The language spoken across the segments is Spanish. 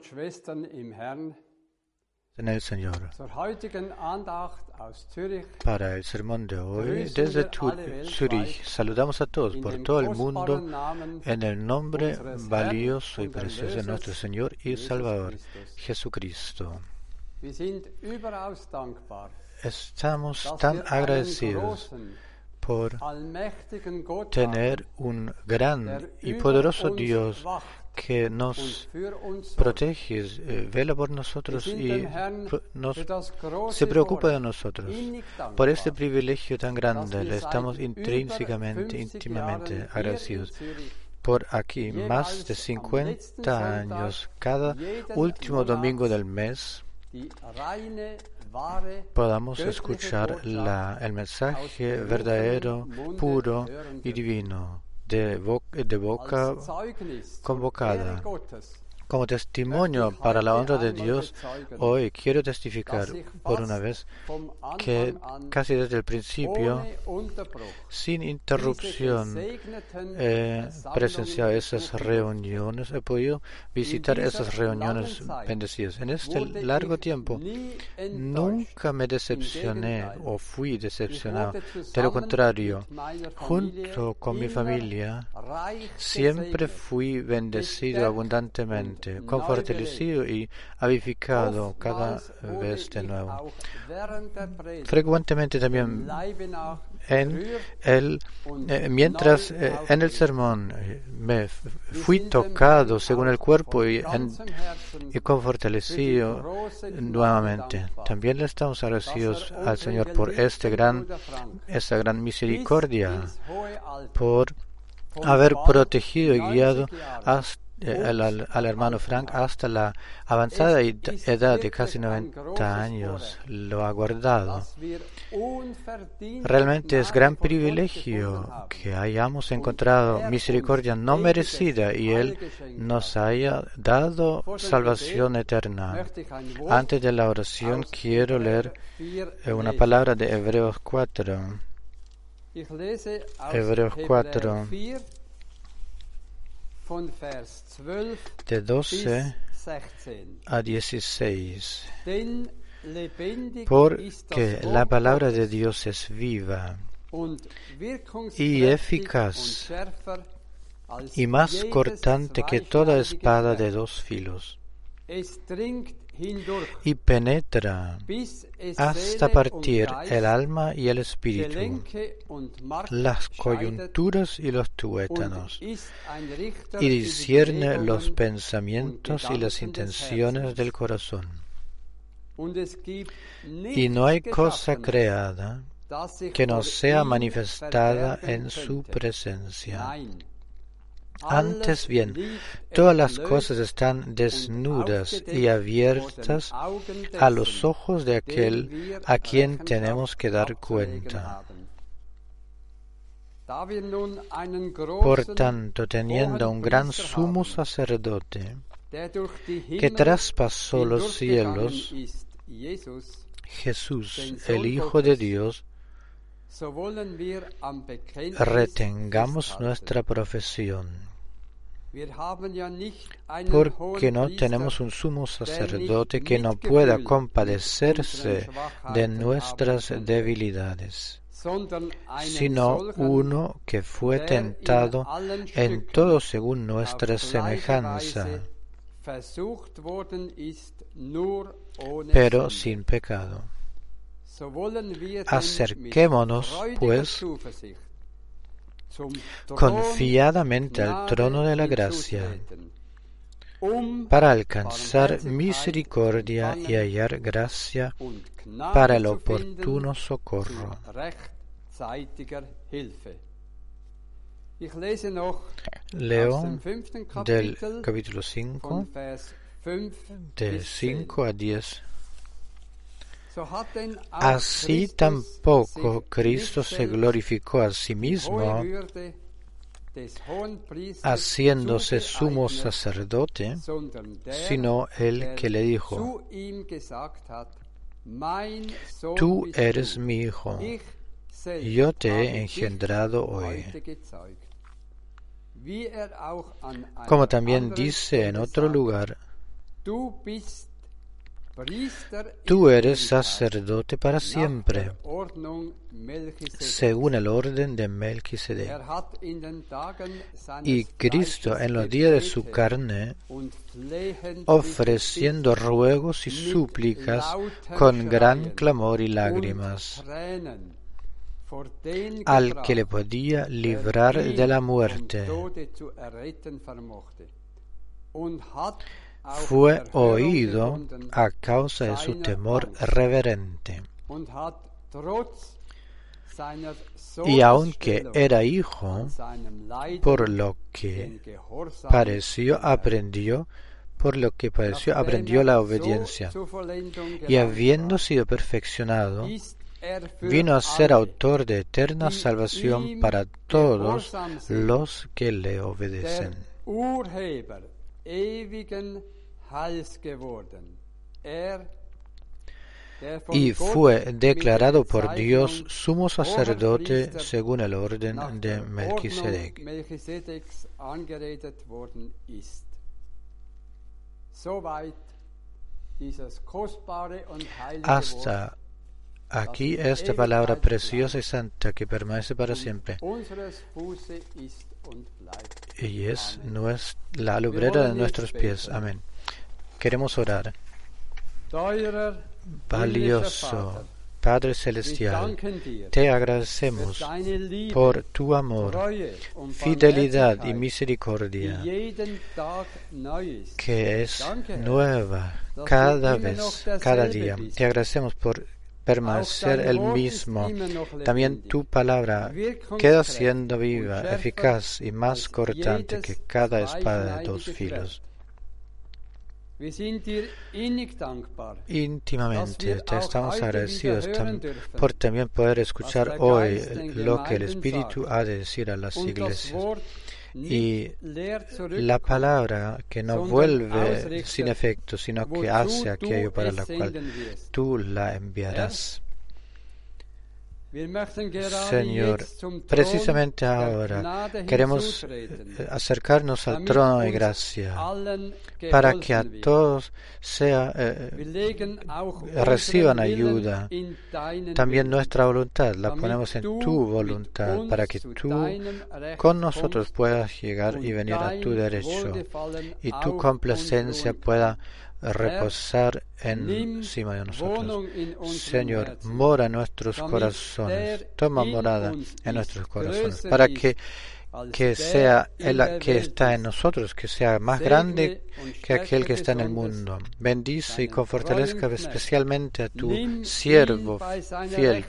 und Schwestern im Herrn, en el Señor. Para el sermón de hoy, desde Zurich, saludamos a todos por todo el mundo en el nombre valioso y precioso de nuestro Señor y Salvador. Jesucristo. Estamos tan agradecidos por tener un gran y poderoso Dios que nos für uns sorgt. protege, eh, vela por nosotros y nos, se preocupa de nosotros. Por este privilegio tan grande le estamos intrínsecamente, 50 íntimamente agradecidos. Por aquí, más de am 50 letzten Sonntag años, cada último domingo del mes, podamos escuchar la, el mensaje verdadero, puro y divino de, bo- de boca als Como testimonio para la honra de Dios, hoy quiero testificar por una vez que casi desde el principio, sin interrupción, he presenciado esas reuniones, he podido visitar esas reuniones bendecidas. En este largo tiempo, nunca me decepcioné o fui decepcionado. De lo contrario, junto con mi familia, siempre fui bendecido abundantemente confortalecido y avificado cada vez de nuevo. Frecuentemente también en el, eh, mientras eh, en el sermón eh, me fui tocado según el cuerpo y, y confortalecido nuevamente. También le estamos agradecidos al Señor por este gran, esta gran misericordia, por haber protegido y guiado hasta eh, al, hermano Frank hasta la avanzada edad de casi 90 años lo ha guardado. Realmente es gran privilegio que hayamos encontrado misericordia no merecida y Él nos haya dado salvación eterna. Antes de la oración quiero leer eh, una palabra de Hebreos 4. Hebreos 4 de 12 a 16. Porque la palabra de Dios es viva y eficaz y más cortante que toda espada de dos filos y penetra hasta partir el alma y el espíritu, las coyunturas y los tuétanos, y discierne los pensamientos y las intenciones del corazón. Y no hay cosa creada que no sea manifestada en su presencia. Antes bien, todas las cosas están desnudas y abiertas a los ojos de aquel a quien tenemos que dar cuenta. Por tanto, teniendo un gran sumo sacerdote que traspasó los cielos, Jesús, el Hijo de Dios, retengamos nuestra profesión porque no tenemos un sumo sacerdote que no pueda compadecerse de nuestras debilidades, sino uno que fue tentado en todo según nuestra semejanza, pero sin pecado. Acerquémonos, pues, confiadamente al trono de la gracia para alcanzar misericordia y hallar gracia para el oportuno socorro. Leo del capítulo 5, de 5 a 10. Así tampoco Cristo se glorificó a sí mismo, haciéndose sumo sacerdote, sino el que le dijo, Tú eres mi hijo, yo te he engendrado hoy. Como también dice en otro lugar, Tú eres sacerdote para siempre, según el orden de Melquisedec. Y Cristo en los días de su carne, ofreciendo ruegos y súplicas con gran clamor y lágrimas, al que le podía librar de la muerte fue oído a causa de su temor reverente. Y aunque era hijo, por lo que pareció, aprendió, por lo que pareció, aprendió la obediencia. Y habiendo sido perfeccionado, vino a ser autor de eterna salvación para todos los que le obedecen. Ewigen geworden. Er, y fue declarado por Dios sumo sacerdote según el orden de Melquisedec. Hasta aquí esta palabra preciosa y santa que permanece para siempre y es la alubrera de nuestros pies. Amén. Queremos orar. Valioso Padre Celestial, te agradecemos por tu amor, fidelidad y misericordia que es nueva cada vez, cada día. Te agradecemos por permanecer el mismo. También tu palabra queda siendo viva, eficaz y más cortante que cada espada de dos filos. Íntimamente te estamos agradecidos tam- por también poder escuchar hoy lo que el Espíritu ha de decir a las iglesias. Y La palabra que no vuelve sin efecto, sino que hace aquello para la cual tú la enviarás. Señor, precisamente ahora queremos acercarnos al trono de gracia para que a todos sea, eh, reciban ayuda. también nuestra voluntad la ponemos en tu voluntad para que tú con nosotros puedas llegar y venir a tu derecho y tu complacencia pueda. Reposar encima de nosotros. Señor, mora en nuestros corazones, toma morada en nuestros corazones, para que, que sea el que está en nosotros, que sea más grande que aquel que está en el mundo. Bendice y Knecht. especialmente a tu siervo fiel.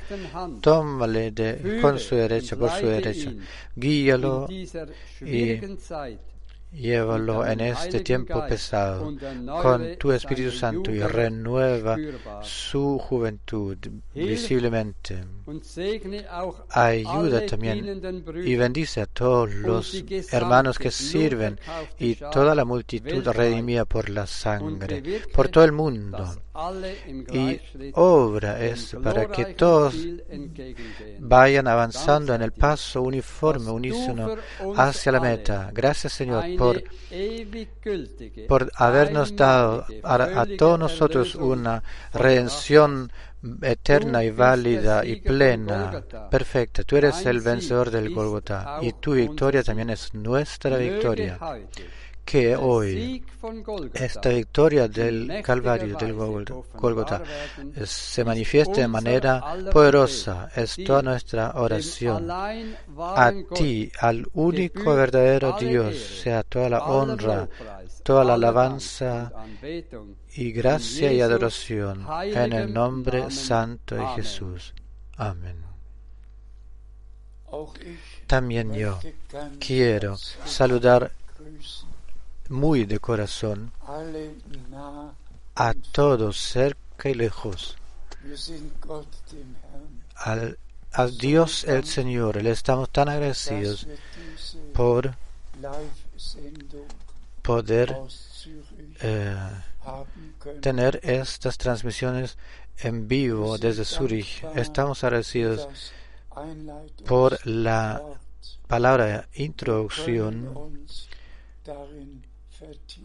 Tómale de, con su derecha, por su derecha. Guíalo Zeit Llévalo en este tiempo pesado con tu Espíritu Santo y renueva su juventud visiblemente. Ayuda también y bendice a todos los hermanos que sirven y toda la multitud redimida por la sangre, por todo el mundo. Y obra es para que todos vayan avanzando en el paso uniforme, unísono hacia la meta. Gracias Señor por, por habernos dado a, a todos nosotros una redención eterna y válida y plena, perfecta. Tú eres el vencedor del Golgotha y tu victoria también es nuestra victoria. Que hoy esta victoria del Calvario, del Golgotha, se manifieste de manera poderosa. Es toda nuestra oración. A ti, al único verdadero Dios, sea toda la honra, toda la alabanza y gracia y adoración en el nombre santo de Jesús. Amén. También yo quiero saludar muy de corazón a todos cerca y lejos. Al, al Dios el Señor le estamos tan agradecidos por poder eh, tener estas transmisiones en vivo desde Zurich. Estamos agradecidos por la palabra introducción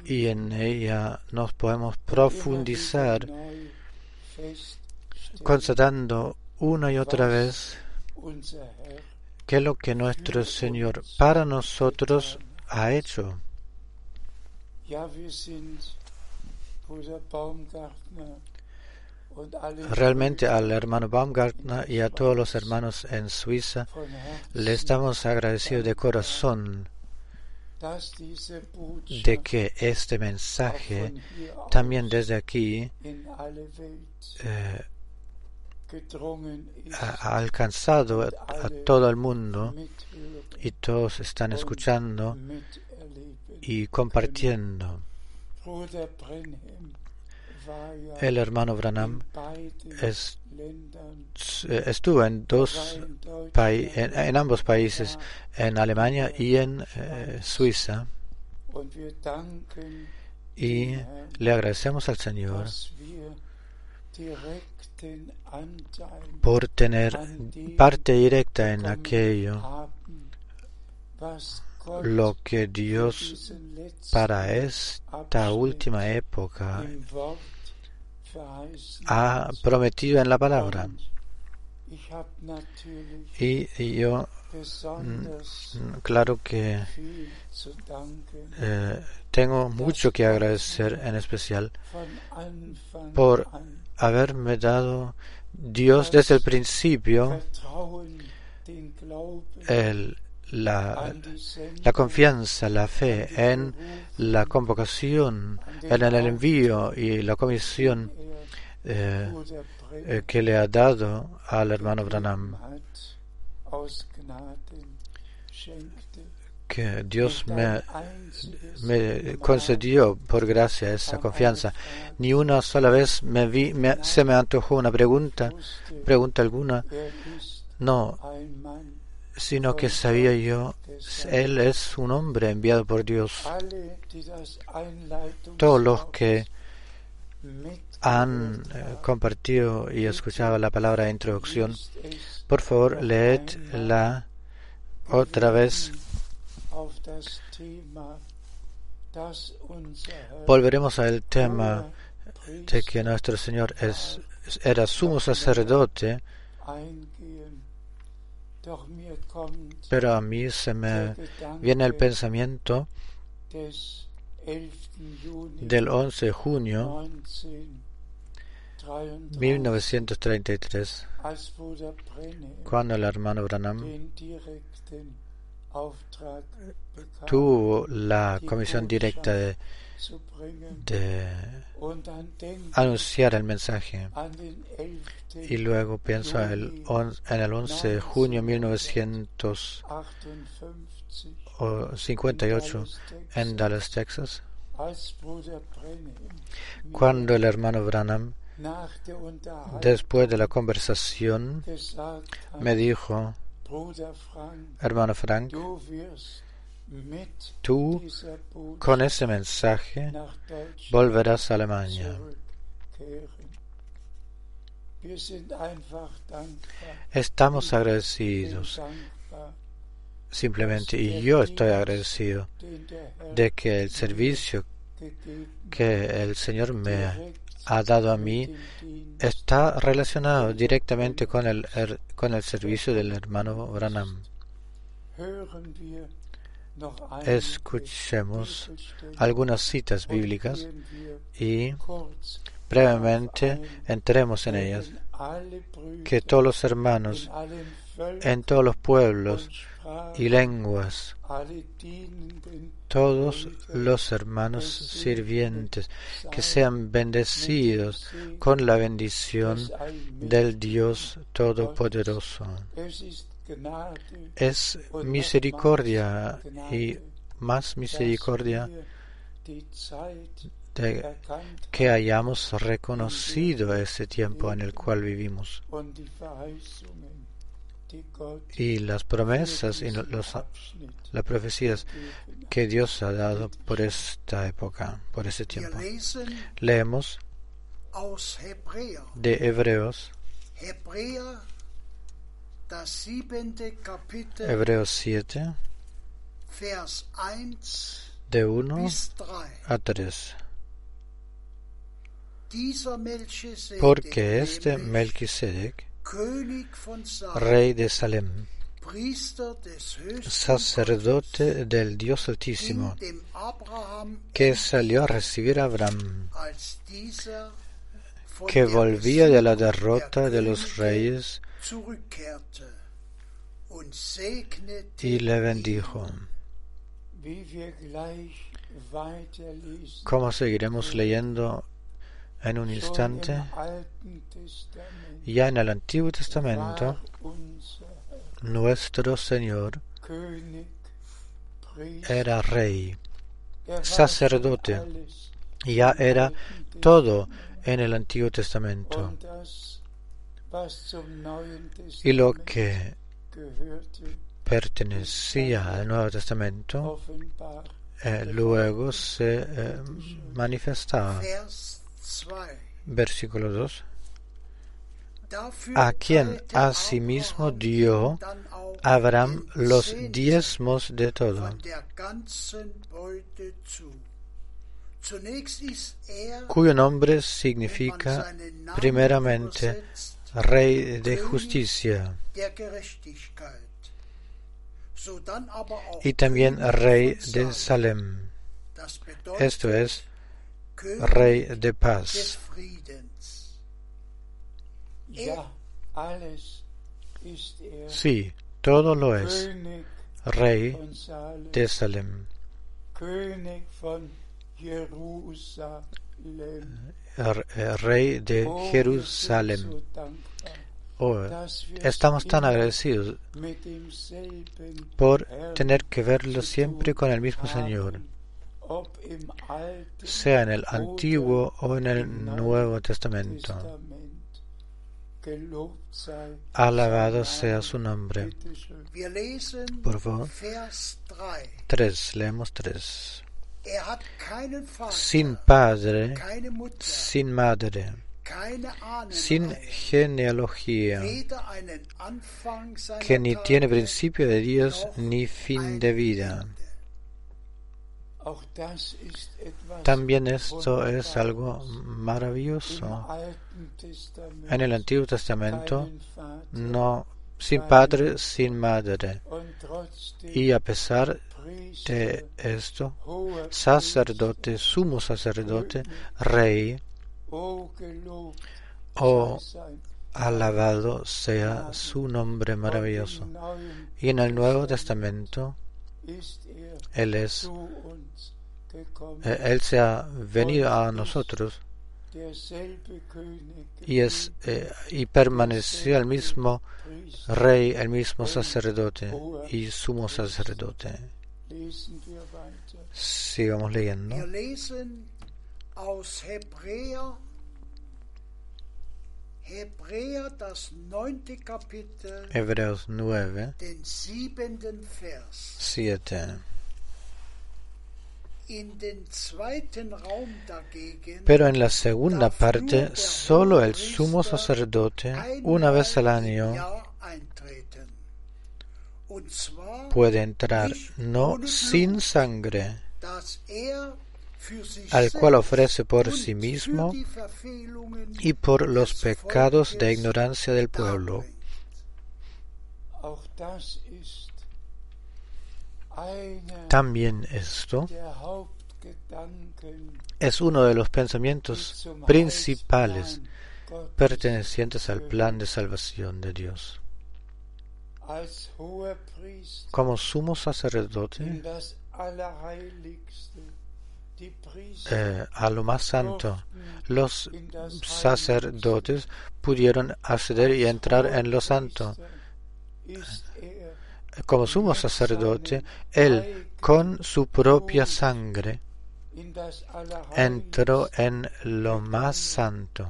y en ella nos podemos profundizar constatando una y otra vez qué es lo que nuestro Señor para nosotros ha hecho. Realmente al hermano Baumgartner y a todos los hermanos en Suiza le estamos agradecidos de corazón de que este mensaje también desde aquí eh, ha, alcanzado a, a todo el mundo y todos están escuchando y compartiendo. El hermano Branham es, estuvo en dos en, ambos países, en Alemania y en eh, Suiza. Y le agradecemos al Señor por tener parte directa en aquello lo que Dios para esta última época ha prometido en la palabra. Y, yo, mm, claro que eh, tengo mucho que agradecer en especial por haberme dado Dios desde el principio el, la, confianza, la fe en la convocación, en el envío y la comisión eh, eh, que le ha dado al hermano Branham. Que Dios me, me concedió por gracia esa confianza. Ni una sola vez me vi, se me antojó una pregunta, pregunta alguna. No, sino que sabía yo, Él es un hombre enviado por Dios. Todos los que han eh, compartido y escuchado la palabra de introducción, por favor, leedla otra vez. Volveremos al tema de que nuestro Señor es, era sumo sacerdote pero a mí se me viene el pensamiento del 11 de junio 1933, cuando el hermano Branham tuvo la comisión directa de, de anunciar el mensaje. Y luego pienso en el, en el 11 de junio de 1958 en Dallas, Texas, cuando el hermano Branham, después de la conversación, me dijo, hermano Frank, tú con ese mensaje volverás a Alemania. Estamos agradecidos simplemente, y yo estoy agradecido de que el servicio que el Señor me ha dado a mí está relacionado directamente con el, con el servicio del hermano Branham. Escuchemos algunas citas bíblicas y brevemente entremos en ellas. Que todos los hermanos en todos los pueblos y lenguas, todos los hermanos sirvientes, que sean bendecidos con la bendición del Dios Todopoderoso. Es misericordia y más misericordia de que hayamos reconocido ese tiempo en el cual vivimos y las promesas y los, las profecías que Dios ha dado por esta época, por ese tiempo. Leemos de Hebreos, Hebreos 7, de 1 a 3. Porque este Melquisedec rey de Salem, sacerdote del Dios Altísimo, que salió a recibir a Abraham, que volvía de la derrota de los reyes y le bendijo. ¿Cómo seguiremos leyendo en un instante? Ya en el Antiguo Testamento, nuestro Señor era rey, sacerdote, ya era todo en el Antiguo Testamento. Y lo que pertenecía al Nuevo Testamento eh, luego se eh, manifestaba. Versículo 2. A quien asimismo dio Abraham los diezmos de todo cuyo nombre significa primeramente Rey de Justicia y también Rey de Salem, esto es, Rey de paz. Sí, todo lo es. Rey de Salem. Rey de Jerusalén. Oh, estamos tan agradecidos por tener que verlo siempre con el mismo Señor, sea en el Antiguo o en el Nuevo Testamento. Alabado sea su nombre. Por favor. Tres, leemos tres sin padre, sin madre, sin genealogía, que ni tiene principio de Dios ni fin de vida. También esto es algo maravilloso. En el Antiguo Testamento, no, sin padre, sin madre. Y a pesar de esto, sacerdote, sumo sacerdote, rey, oh, alabado sea su nombre maravilloso. Y en el Nuevo Testamento, Él es, eh, Él se ha venido a nosotros y, es, eh, y permaneció el mismo rey, el mismo sacerdote y sumo sacerdote. Sigamos leyendo. Hebreos 9, 7. Pero en la segunda parte, solo el sumo sacerdote, una vez al año, puede entrar no sin sangre, al cual ofrece por sí mismo y por los pecados de ignorancia del pueblo. También esto es uno de los pensamientos principales pertenecientes al plan de salvación de Dios como sumo sacerdote eh, a lo más santo. Los sacerdotes pudieron acceder y entrar en lo santo. Como sumo sacerdote, él con su propia sangre entró en lo más santo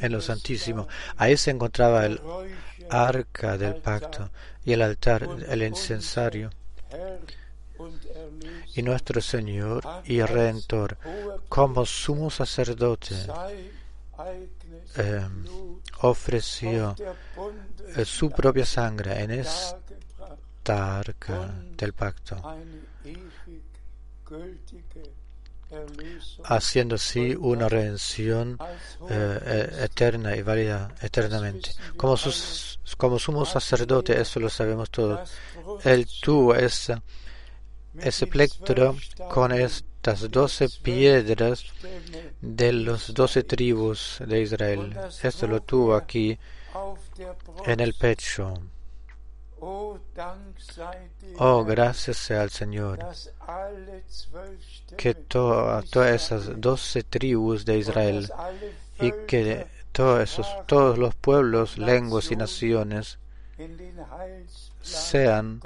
en lo Santísimo. Ahí se encontraba el arca del pacto y el altar, el incensario. Y nuestro Señor y Redentor, como sumo sacerdote, eh, ofreció eh, su propia sangre en esta arca del pacto haciendo así una redención eh, eh, eterna y válida eternamente. Como, sus, como sumo sacerdote, eso lo sabemos todos, él tuvo ese, ese plectro con estas doce piedras de los doce tribus de Israel. Esto lo tuvo aquí en el pecho. Oh, gracias sea al Señor. Que todas esas doce tribus de Israel y que todos, esos, todos los pueblos, lenguas y naciones sean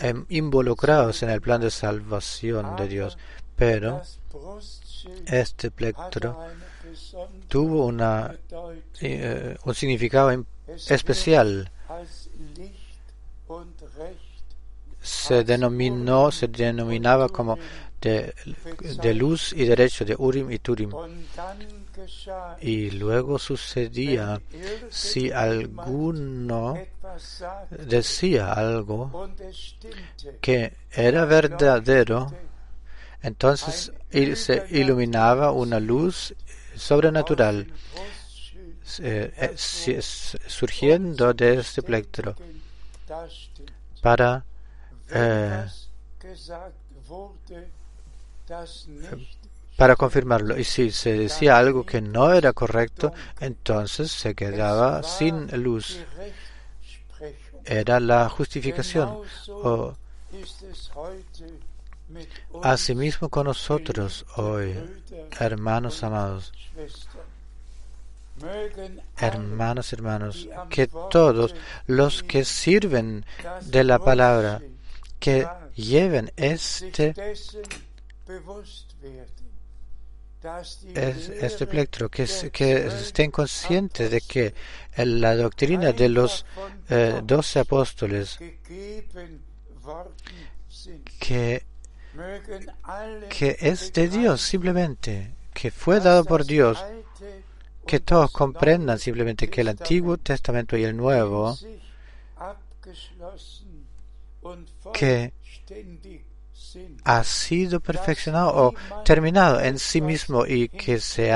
em, involucrados en el plan de salvación de Dios. Pero este plectro tuvo una, eh, un significado especial se denominó, se denominaba como de, de luz y derecho de Urim y Turim. Y luego sucedía si alguno decía algo que era verdadero, entonces se iluminaba una luz sobrenatural eh, eh, surgiendo de este plectro para eh, para confirmarlo. Y si se decía algo que no era correcto, entonces se quedaba sin luz. Era la justificación. O, asimismo con nosotros hoy, hermanos amados. Hermanos, hermanos, que todos los que sirven de la palabra, que lleven este este plectro, que, que estén conscientes de que la doctrina de los eh, doce apóstoles, que, que es de Dios simplemente, que fue dado por Dios, que todos comprendan simplemente que el Antiguo Testamento y el Nuevo, que ha sido perfeccionado o terminado en sí mismo y que se,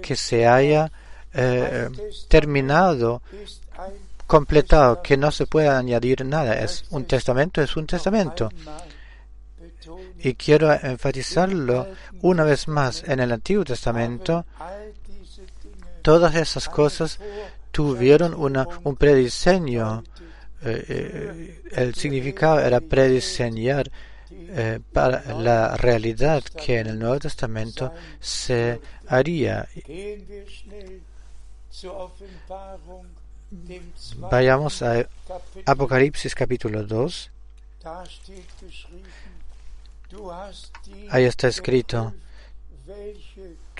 que se haya eh, terminado, completado, que no se pueda añadir nada. Es un testamento, es un testamento. Y quiero enfatizarlo una vez más. En el Antiguo Testamento, todas esas cosas tuvieron una, un prediseño. Eh, eh, el significado era prediseñar eh, para la realidad que en el Nuevo Testamento se haría. Vayamos a Apocalipsis capítulo 2. Ahí está escrito,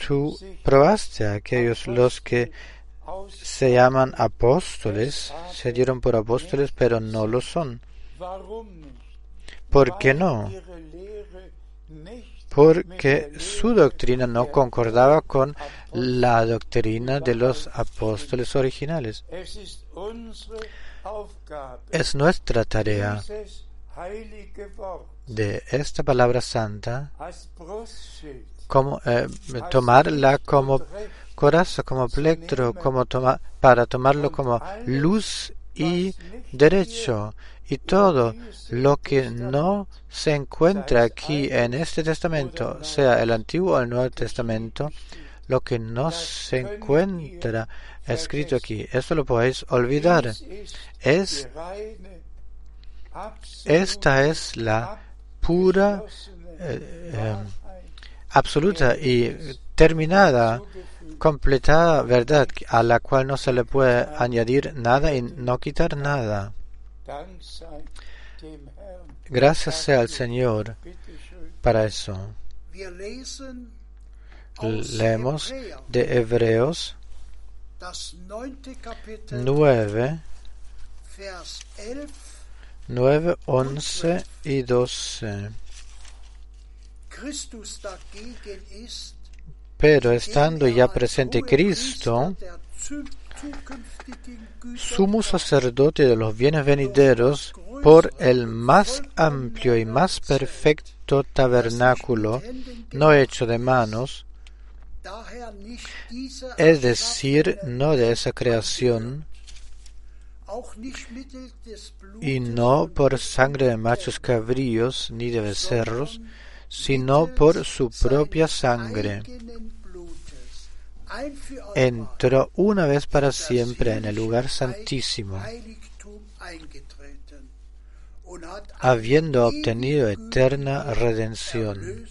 tú probaste a aquellos los que se llaman apóstoles, se dieron por apóstoles, pero no lo son. ¿Por qué no? Porque su doctrina no concordaba con la doctrina de los apóstoles originales. Es nuestra tarea de esta palabra santa como, eh, tomarla como coraza, como plectro, como para tomarlo como luz y derecho y todo lo que no se encuentra aquí en este testamento, sea el Antiguo o el Nuevo Testamento, lo que no se encuentra escrito aquí, eso lo podéis olvidar. Es, esta es la pura, eh, eh, absoluta y terminada, completada verdad a la cual no se le puede añadir nada y no quitar nada. Gracias sea al Señor para eso. Leemos de Hebreos 9, 9, 11 y 12. Pero estando ya presente Cristo, sumo sacerdote de los bienes venideros por el más amplio y más perfecto tabernáculo, no hecho de manos, es decir, no de esa creación, y no por sangre de machos cabríos ni de becerros, sino por su propia sangre entró una vez para siempre en el lugar santísimo, habiendo obtenido eterna redención.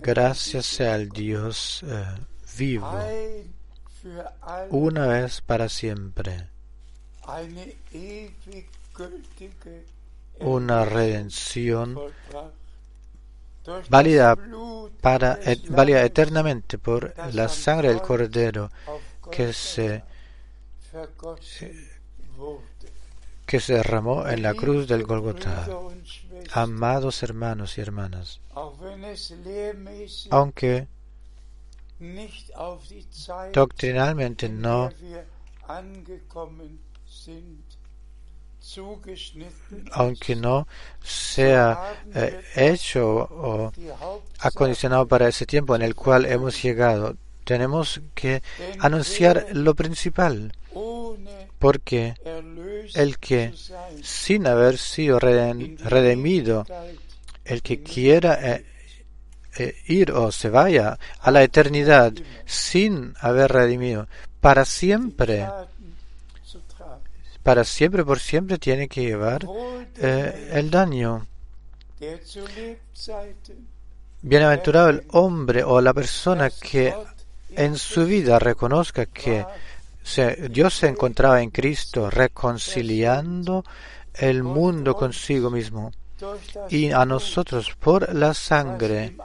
Gracias al Dios eh, vivo, una vez para siempre. Una redención válida, para, válida eternamente por la sangre del Cordero que se, que se derramó en la cruz del Golgotha. Amados hermanos y hermanas, aunque doctrinalmente no aunque no sea eh, hecho o acondicionado para ese tiempo en el cual hemos llegado, tenemos que anunciar lo principal, porque el que sin haber sido redimido, el que quiera eh, eh, ir o se vaya a la eternidad sin haber redimido, para siempre para siempre por siempre tiene que llevar eh, el daño. Bienaventurado el hombre o la persona que en su vida reconozca que Dios se encontraba en Cristo reconciliando el mundo consigo mismo y a nosotros por la sangre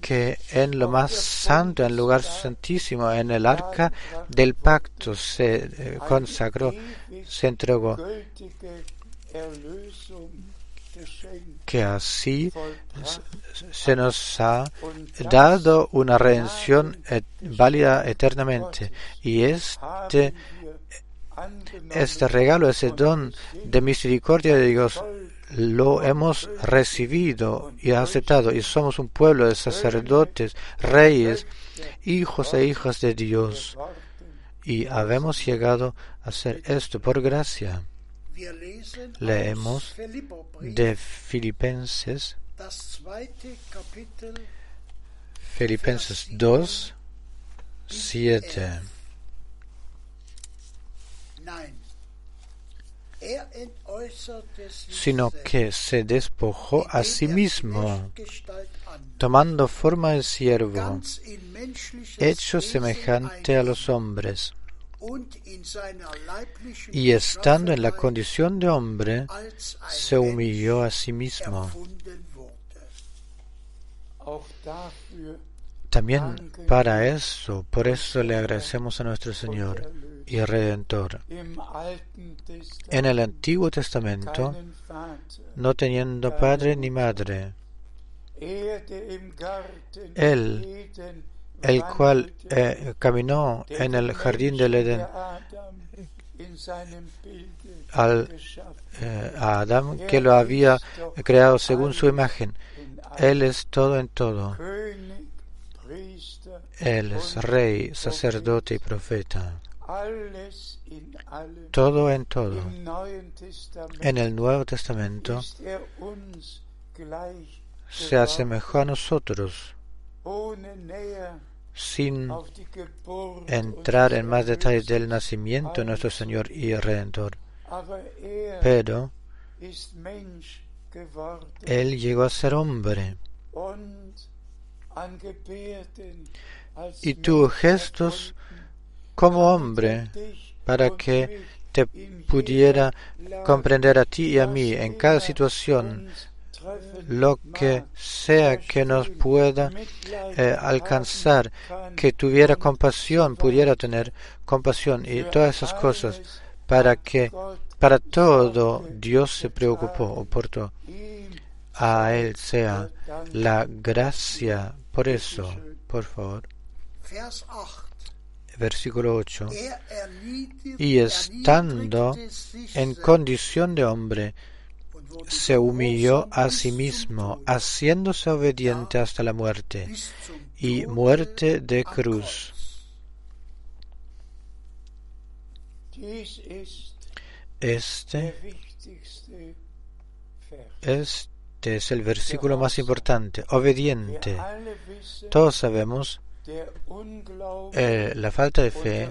que en lo más santo, en el lugar santísimo, en el arca del pacto se eh, consagró, se entregó. Que así se nos ha dado una redención válida eternamente. Y este, este regalo, ese don de misericordia de Dios, lo hemos recibido y aceptado y somos un pueblo de sacerdotes, reyes, hijos e hijas de Dios. Y habemos llegado a hacer esto por gracia. Leemos de Filipenses, Filipenses 2, 7 sino que se despojó a sí mismo, tomando forma de siervo, hecho semejante a los hombres, y estando en la condición de hombre, se humilló a sí mismo. También para eso, por eso le agradecemos a nuestro Señor y Redentor. En el Antiguo Testamento, no teniendo padre ni madre, Él, el cual eh, caminó en el jardín del Edén al, eh, a Adán, que lo había creado según su imagen. Él es todo en todo. Él es rey, sacerdote y profeta todo en todo. En el Nuevo Testamento se asemejó a nosotros sin entrar en más detalles del nacimiento de nuestro Señor y Redentor. Pero Él llegó a ser hombre y tuvo gestos como hombre para que te pudiera comprender a ti y a mí en cada situación lo que sea que nos pueda eh, alcanzar, que tuviera compasión, pudiera tener compasión y todas esas cosas, para que para todo Dios se preocupó o portó. A Él sea la gracia. Por eso, por favor versículo 8, y estando en condición de hombre, se humilló a sí mismo, haciéndose obediente hasta la muerte, y muerte de cruz. Este, este es el versículo más importante, obediente. Todos sabemos eh, la falta de fe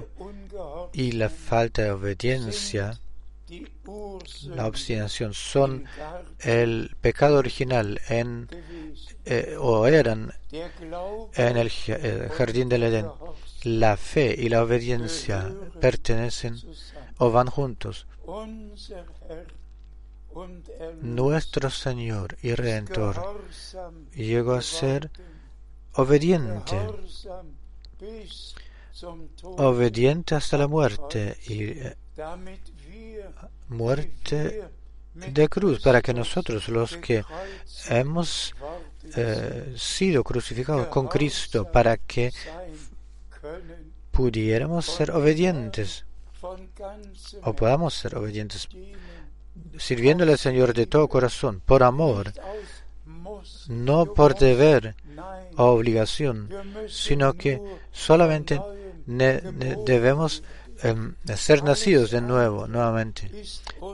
y la falta de obediencia, la obstinación, son el pecado original en, eh, o eran en el eh, jardín del Edén. La fe y la obediencia pertenecen o van juntos. Nuestro Señor y Redentor llegó a ser obediente, obediente hasta la muerte y muerte de cruz, para que nosotros los que hemos eh, sido crucificados con Cristo, para que pudiéramos ser obedientes o podamos ser obedientes, sirviéndole al Señor de todo corazón, por amor, no por deber o obligación, sino que solamente debemos em, ser nacidos de nuevo, nuevamente.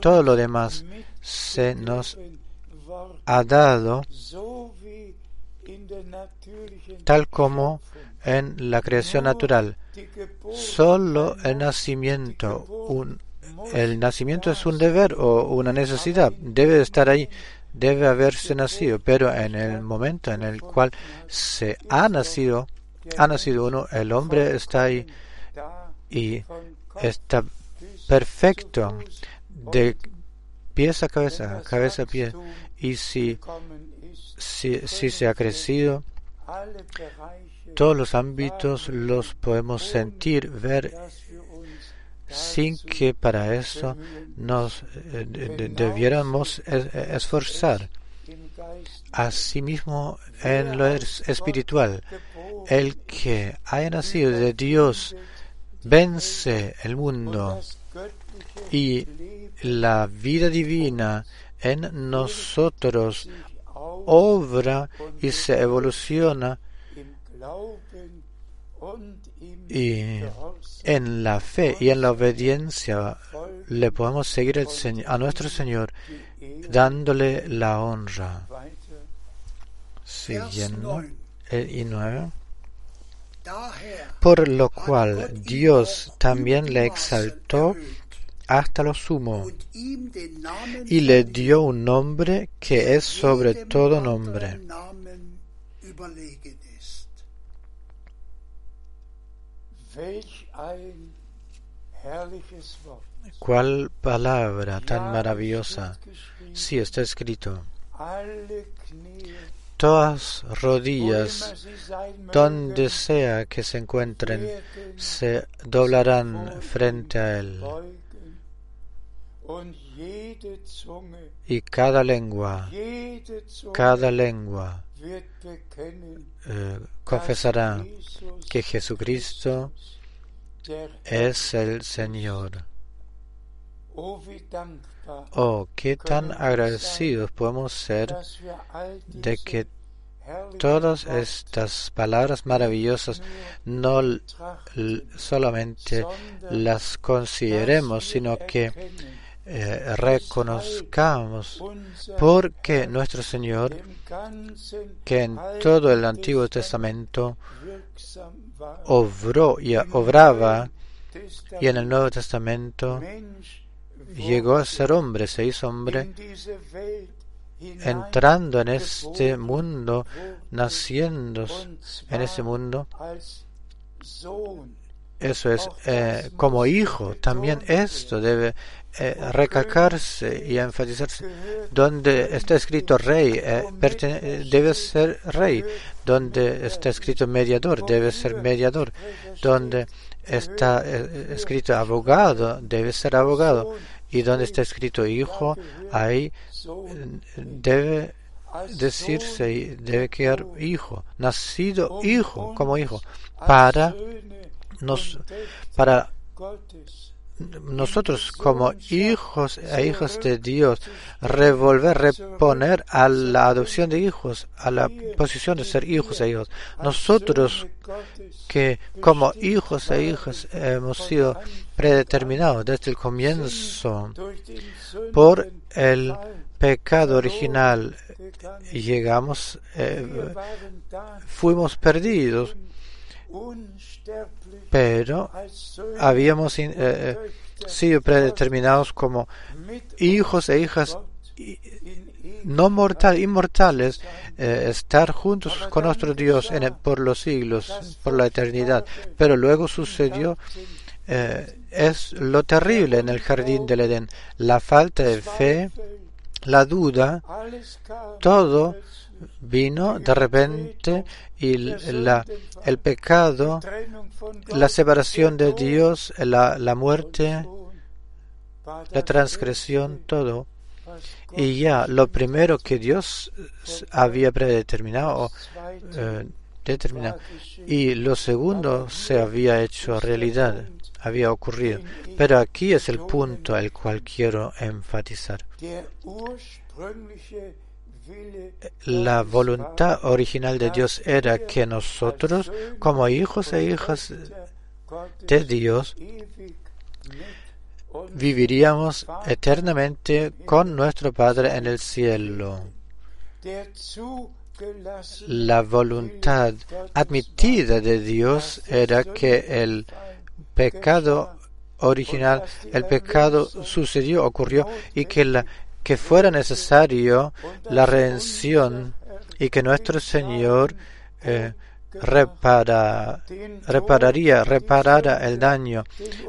Todo lo demás se nos ha dado tal como en la creación natural. Solo el nacimiento, el nacimiento es un deber o una necesidad, debe estar ahí, debe haberse nacido, pero en el momento en el cual se ha nacido, ha nacido uno, el hombre está ahí y está perfecto de pies a cabeza, cabeza a pie. Y si, si, si se ha crecido, todos los ámbitos los podemos sentir, ver, sin que para eso nos eh, debiéramos esforzar. Asimismo, en lo espiritual, el que haya nacido de Dios vence el mundo y la vida divina en nosotros obra y se evoluciona y en la fe y en la obediencia le podemos seguir a nuestro Señor dándole la honra. Siguiendo el y nueve. Por lo cual Dios también le exaltó hasta lo sumo y le dio un nombre que es sobre todo nombre. ¿Cuál palabra tan maravillosa? Sí, está escrito. Todas rodillas, donde sea que se encuentren, se doblarán frente a Él. Y cada lengua, cada lengua eh, confesará que Jesucristo es el Señor. Oh, qué tan agradecidos podemos ser de que todas estas palabras maravillosas no solamente las consideremos, sino que eh, reconozcamos porque nuestro Señor, que en todo el Antiguo Testamento obró y obraba, y en el Nuevo Testamento llegó a ser hombre, se hizo hombre, entrando en este mundo, naciendo en este mundo, eso es, eh, como hijo, también esto debe eh, recalcarse y enfatizarse. Donde está escrito rey, eh, debe ser rey. Donde está escrito mediador, debe ser mediador. Donde está escrito abogado, debe ser abogado. Y donde está escrito hijo, ahí debe decirse, debe quedar hijo, nacido hijo, como hijo, para nos, para nosotros como hijos e hijas de Dios revolver, reponer a la adopción de hijos, a la posición de ser hijos e hijos. Nosotros que como hijos e hijas hemos sido predeterminados desde el comienzo por el pecado original, llegamos, eh, fuimos perdidos pero habíamos eh, eh, sido predeterminados como hijos e hijas no mortal, inmortales, eh, estar juntos con nuestro Dios por los siglos, por la eternidad. Pero luego sucedió, es lo terrible en el jardín del Edén, la falta de fe, la duda, todo vino de repente y la, el pecado, la separación de Dios, la, la muerte, la transgresión, todo. Y ya lo primero que Dios había predeterminado eh, determinado, y lo segundo se había hecho realidad, había ocurrido. Pero aquí es el punto al cual quiero enfatizar. La voluntad original de Dios era que nosotros, como hijos e hijas de Dios, viviríamos eternamente con nuestro Padre en el cielo. La voluntad admitida de Dios era que el pecado original, el pecado sucedió, ocurrió y que, la, que fuera necesario la redención y que nuestro Señor eh, repara, repararía, reparara el daño,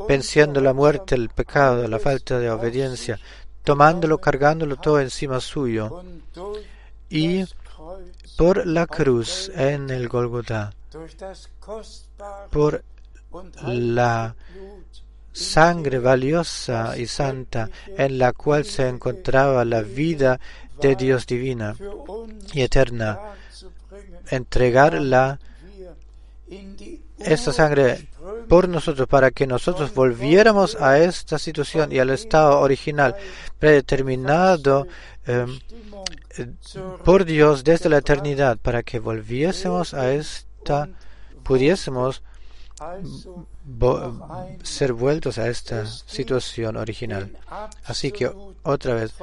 venciendo la muerte, el pecado, la falta de obediencia, tomándolo, cargándolo todo encima suyo. Y por la cruz en el Golgotha, por la sangre valiosa y santa en la cual se encontraba la vida de Dios divina y eterna, entregarla esta sangre por nosotros para que nosotros volviéramos a esta situación y al estado original predeterminado em, por Dios desde la eternidad para que volviésemos a esta pudiésemos ser vueltos a esta situación original. Así que otra vez,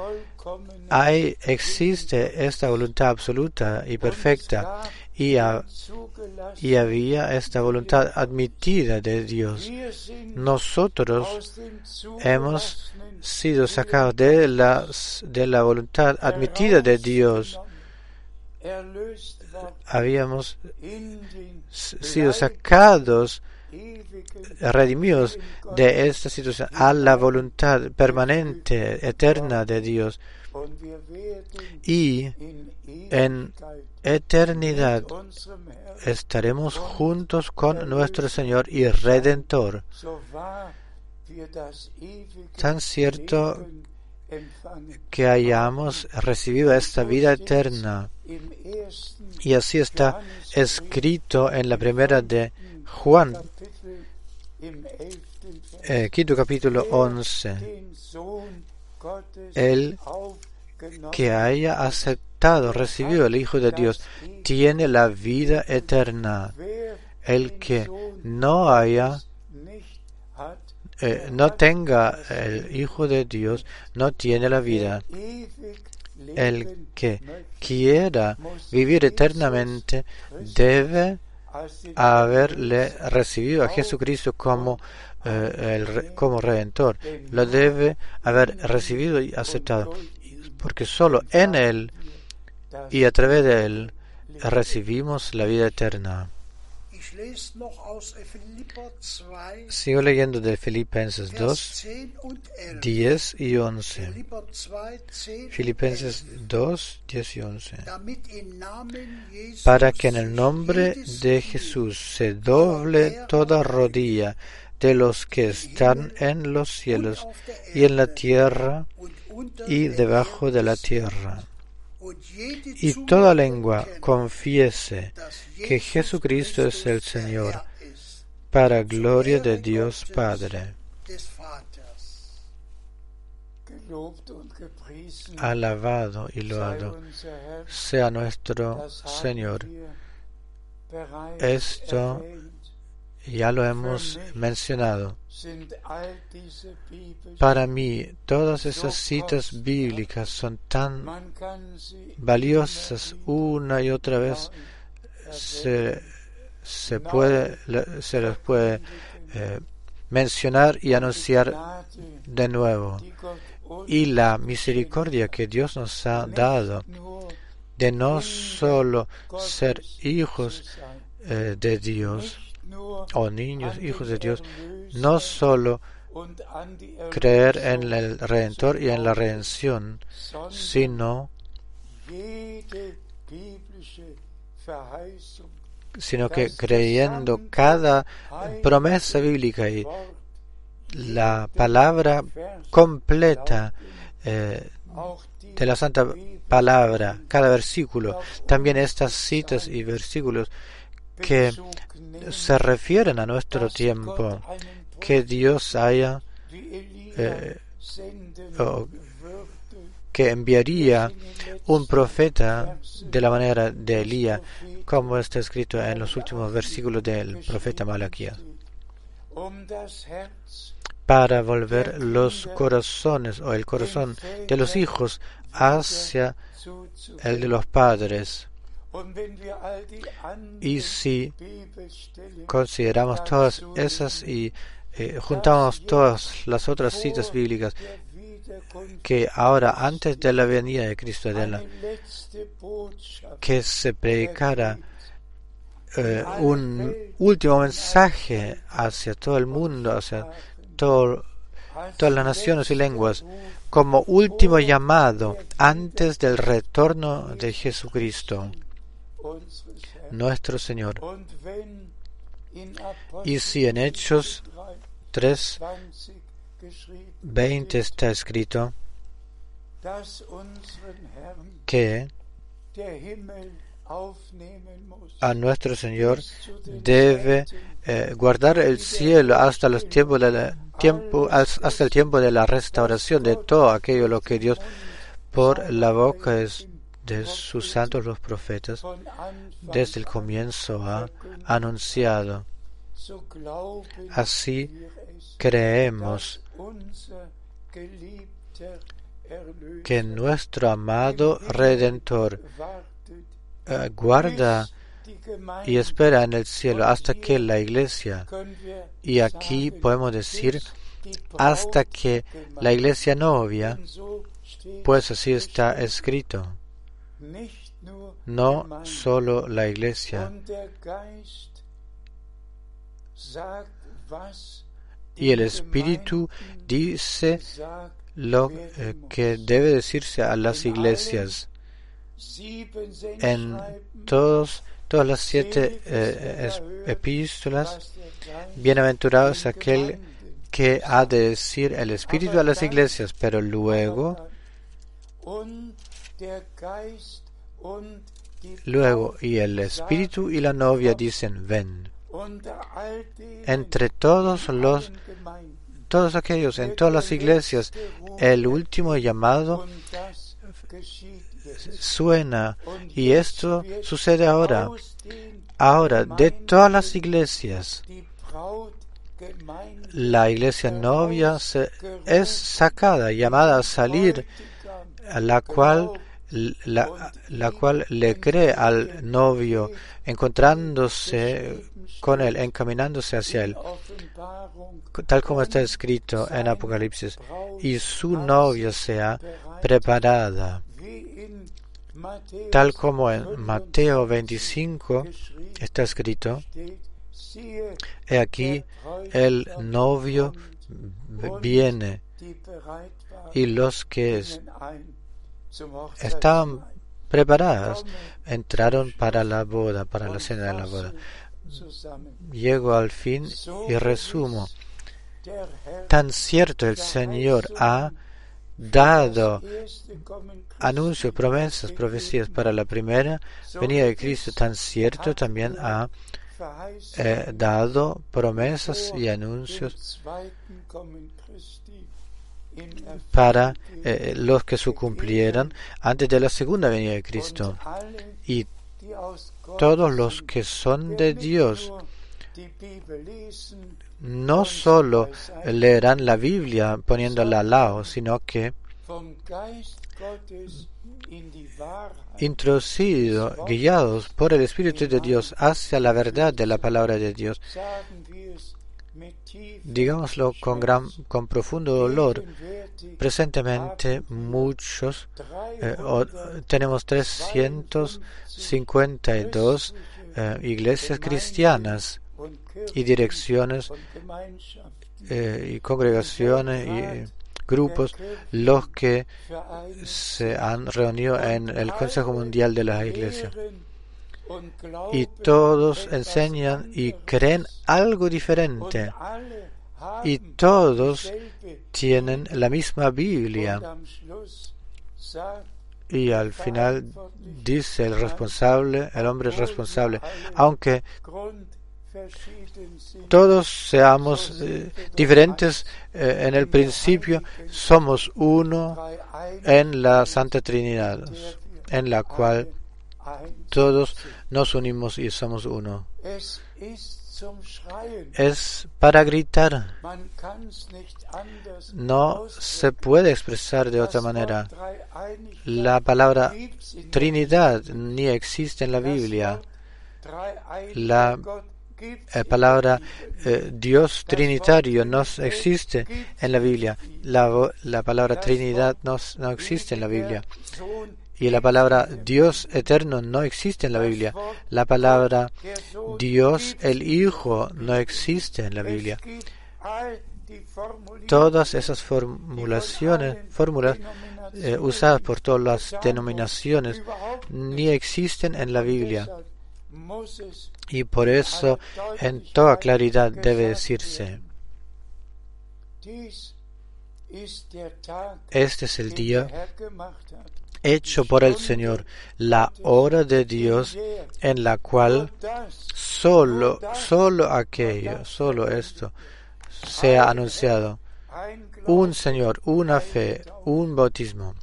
hay, existe esta voluntad absoluta y perfecta y, y había esta voluntad admitida de Dios. Nosotros hemos sido sacados de la, de la voluntad admitida de Dios habíamos sido sacados, redimidos de esta situación a la voluntad permanente, eterna de Dios. Y en eternidad estaremos juntos con nuestro Señor y Redentor. Tan cierto que hayamos recibido esta vida eterna. Y así está escrito en la primera de Juan, eh, quinto capítulo 11. El que haya aceptado, recibido el Hijo de Dios, tiene la vida eterna. El que no haya eh, no tenga el Hijo de Dios, no tiene la vida. El que quiera vivir eternamente debe haberle recibido a Jesucristo como, eh, el, como redentor. Lo debe haber recibido y aceptado. Porque solo en Él y a través de Él recibimos la vida eterna. Sigo leyendo de Filipenses 2, 10 y 11. Filipenses 2, 10 y 11. Para que en el nombre de Jesús se doble toda rodilla de los que están en los cielos y en la tierra y debajo de la tierra y toda lengua confiese que Jesucristo es el Señor, para gloria de Dios Padre. Alabado y loado sea nuestro Señor. Esto ya lo hemos mencionado. Para mí, todas esas citas bíblicas son tan valiosas una y otra vez. Se, se puede, se les puede eh, mencionar y anunciar de nuevo. Y la misericordia que Dios nos ha dado de no solo ser hijos eh, de Dios, o niños, hijos de Dios, no solo creer en el Redentor y en la redención, sino sino que creyendo cada promesa bíblica y, la palabra completa eh, de la Santa Palabra, cada versículo, también estas citas y versículos que se refieren a nuestro tiempo, que Dios haya eh, que enviaría un profeta de la manera de Elías, como está escrito en los últimos versículos del profeta Malaquías, para volver los corazones o el corazón de los hijos hacia el de los padres. Y si consideramos todas esas y eh, juntamos todas las otras citas bíblicas que ahora antes de la venida de Cristo de que se predicara eh, un último mensaje hacia todo el mundo, hacia todas las naciones y lenguas, como último llamado antes del retorno de Jesucristo, nuestro Señor. Y si en Hechos 3, 20 está escrito que a nuestro Señor debe eh, guardar el cielo hasta los tiempos de tiempo hasta el tiempo de la restauración de todo aquello lo que Dios por la boca de sus santos los profetas desde el comienzo ha anunciado. Así creemos que nuestro amado Redentor eh, guarda y espera en el cielo hasta que la iglesia, y aquí podemos decir hasta que la iglesia novia, pues así está escrito, no solo la iglesia, y el Espíritu dice lo eh, que debe decirse a las iglesias. En todos, todas las siete eh, epístolas, bienaventurado es aquel que ha de decir el Espíritu a las iglesias, pero luego, luego, y el Espíritu y la novia dicen, ven entre todos los todos aquellos en todas las iglesias el último llamado suena. Y esto sucede ahora. Ahora de todas las iglesias la iglesia novia es sacada llamada a salir la cual la, la cual le cree al novio encontrándose con él, encaminándose hacia él, tal como está escrito en Apocalipsis, y su novia sea preparada, tal como en Mateo 25 está escrito, he aquí el novio viene y los que estaban preparadas entraron para la boda, para la cena de la boda llego al fin y resumo. Tan cierto el Señor ha dado anuncios, promesas, profecías para la primera venida de Cristo, tan cierto también ha eh, dado promesas y anuncios para eh, los que se cumplieran antes de la segunda venida de Cristo. Y todos los que son de Dios no solo leerán la Biblia poniéndola al lado, sino que introducidos, guiados por el Espíritu de Dios hacia la verdad de la palabra de Dios, digámoslo con, gran, con profundo dolor, presentemente muchos, eh, tenemos 352 eh, iglesias cristianas y direcciones eh, y congregaciones y grupos los que se han reunido en el Consejo Mundial de las Iglesias y todos enseñan y creen algo diferente y todos tienen la misma Biblia. Y al final dice el responsable, el hombre responsable, aunque todos seamos eh, diferentes eh, en el principio, somos uno en la Santa Trinidad, en la cual todos nos unimos y somos uno. Es para gritar. No se puede expresar de otra manera. La palabra Trinidad ni existe en la Biblia. La la palabra eh, Dios Trinitario no existe en la Biblia. La, la palabra Trinidad no, no, existe en la Biblia. Y la palabra Dios eterno no existe en la Biblia. La palabra Dios el Hijo no existe en la Biblia. Todas esas formulaciones, fórmulas eh, usadas por todas las denominaciones ni existen en la Biblia. Y por eso en toda claridad debe decirse, este es el día hecho por el Señor, la hora de Dios en la cual solo, solo aquello, solo esto sea anunciado. Un Señor, una fe, un bautismo.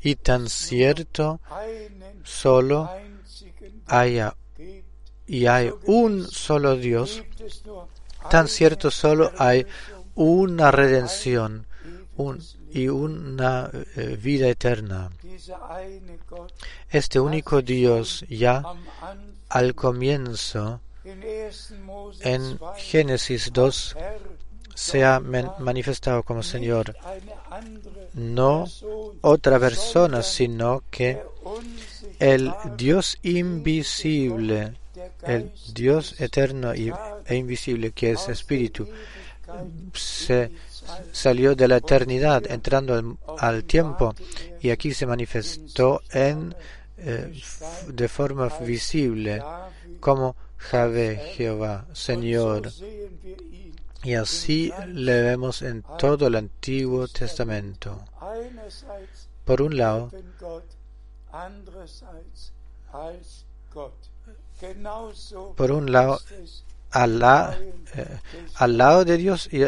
Y tan cierto, solo haya y hay un solo Dios, tan cierto solo hay una redención y una eh, vida eterna. Este único Dios ya al comienzo, en Génesis 2, se ha manifestado como Señor, no otra persona, sino que el Dios invisible, el Dios eterno e invisible que es Espíritu, se salió de la eternidad entrando al, tiempo y aquí se manifestó en eh, de forma visible como Jave Jehová, Señor. Y así le vemos en todo el Antiguo Testamento. Por un lado, por un lado, eh, al lado de Dios y,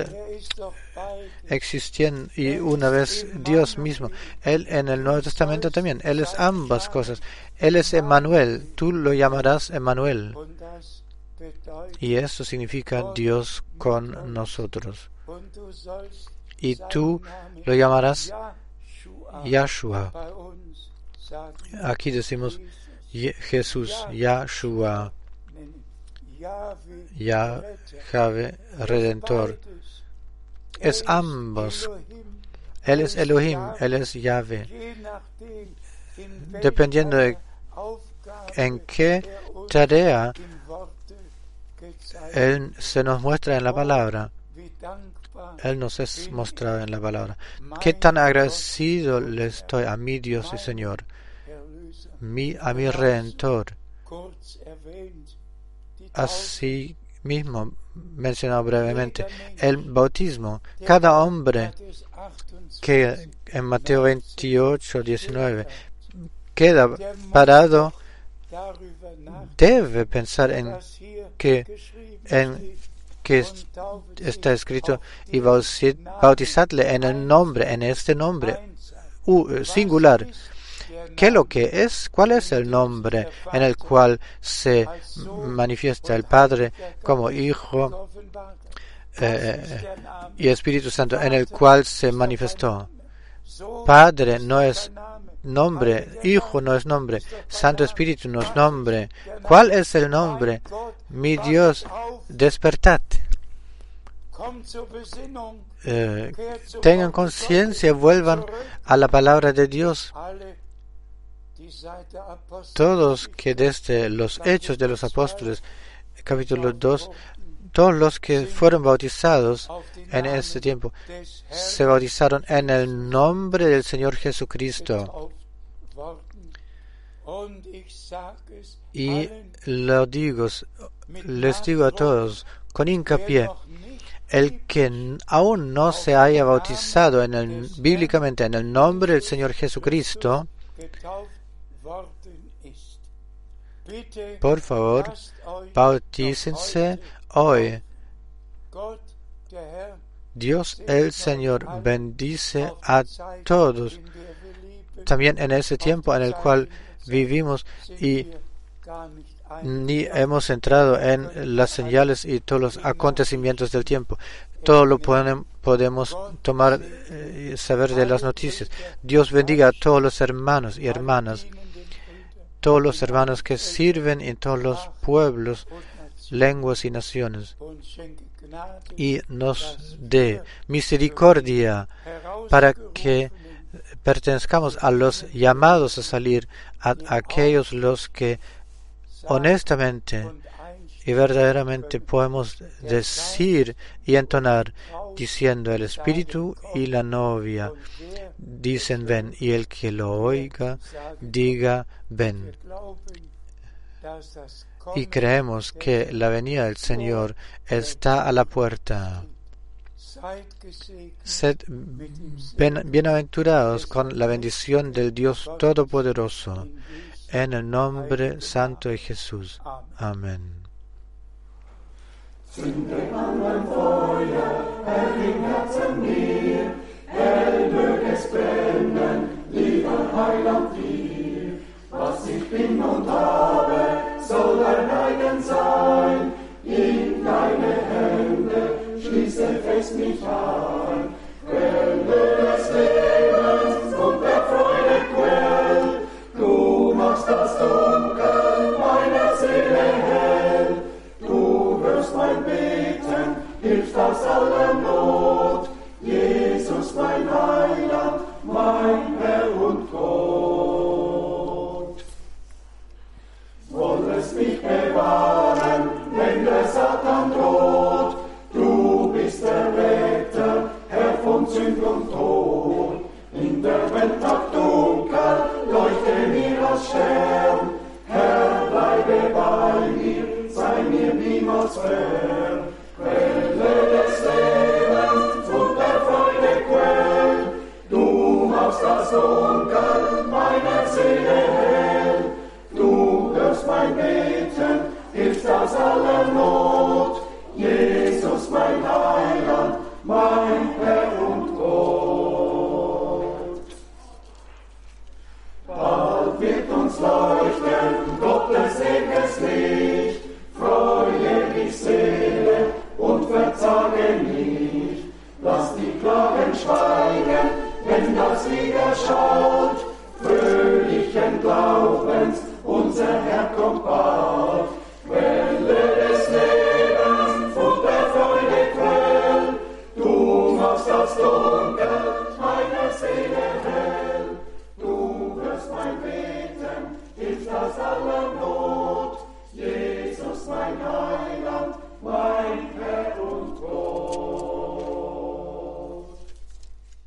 existían y una vez Dios mismo. Él en el Nuevo Testamento también. Él es ambas cosas. Él es Emmanuel. Tú lo llamarás Emmanuel. Y eso significa Dios con nosotros. Y tú lo llamarás Yahshua. Aquí decimos Jesús, Yahshua, Yahweh, Redentor. Es ambos. Él es Elohim, Él es Yahweh. Dependiendo de en qué tarea Él se nos muestra en la palabra. Él nos es mostrado en la palabra. Qué tan agradecido le estoy a mi Dios y Señor mi, a mi redentor. Así mismo, mencionado brevemente, el bautismo. Cada hombre que en Mateo 28, 19 queda parado debe pensar en que, en que está escrito y bautizarle en el nombre, en este nombre singular ¿Qué lo que es? ¿Cuál es el nombre en el cual se manifiesta el Padre como Hijo eh, y Espíritu Santo, en el cual se manifestó? Padre no es nombre, Hijo no es nombre, Santo Espíritu no es nombre. ¿Cuál es el nombre? Mi Dios, despertad. Eh, tengan conciencia, vuelvan a la palabra de Dios todos que desde los Hechos de los Apóstoles, capítulo 2, todos los que fueron bautizados en ese tiempo se bautizaron en el nombre del Señor Jesucristo. Y lo digo, les digo a todos con hincapié, el que aún no se haya bautizado en el, bíblicamente en el nombre del Señor Jesucristo, por favor, bautícense hoy. Dios el Señor bendice a todos, también en ese tiempo en el cual vivimos y ni hemos entrado en las señales y todos los acontecimientos del tiempo. Todo lo podemos tomar y eh, saber de las noticias. Dios bendiga a todos los hermanos y hermanas, todos los hermanos que sirven en todos los pueblos, lenguas y naciones, y nos dé misericordia para que pertenezcamos a los llamados a salir, a aquellos los que honestamente y verdaderamente podemos decir y entonar diciendo el espíritu y la novia dicen ven y el que lo oiga diga ven y creemos que la venida del Señor está a la puerta. Sed bienaventurados con la bendición del Dios Todopoderoso, en el nombre santo de Jesús. Amén. Zünd den Mann ein Feuer, erring Herzen mir, er mög es brennen, lieber Heiland dir. Was ich bin und habe, soll dein eigen sein, in deine Hände schließe fest mich ein.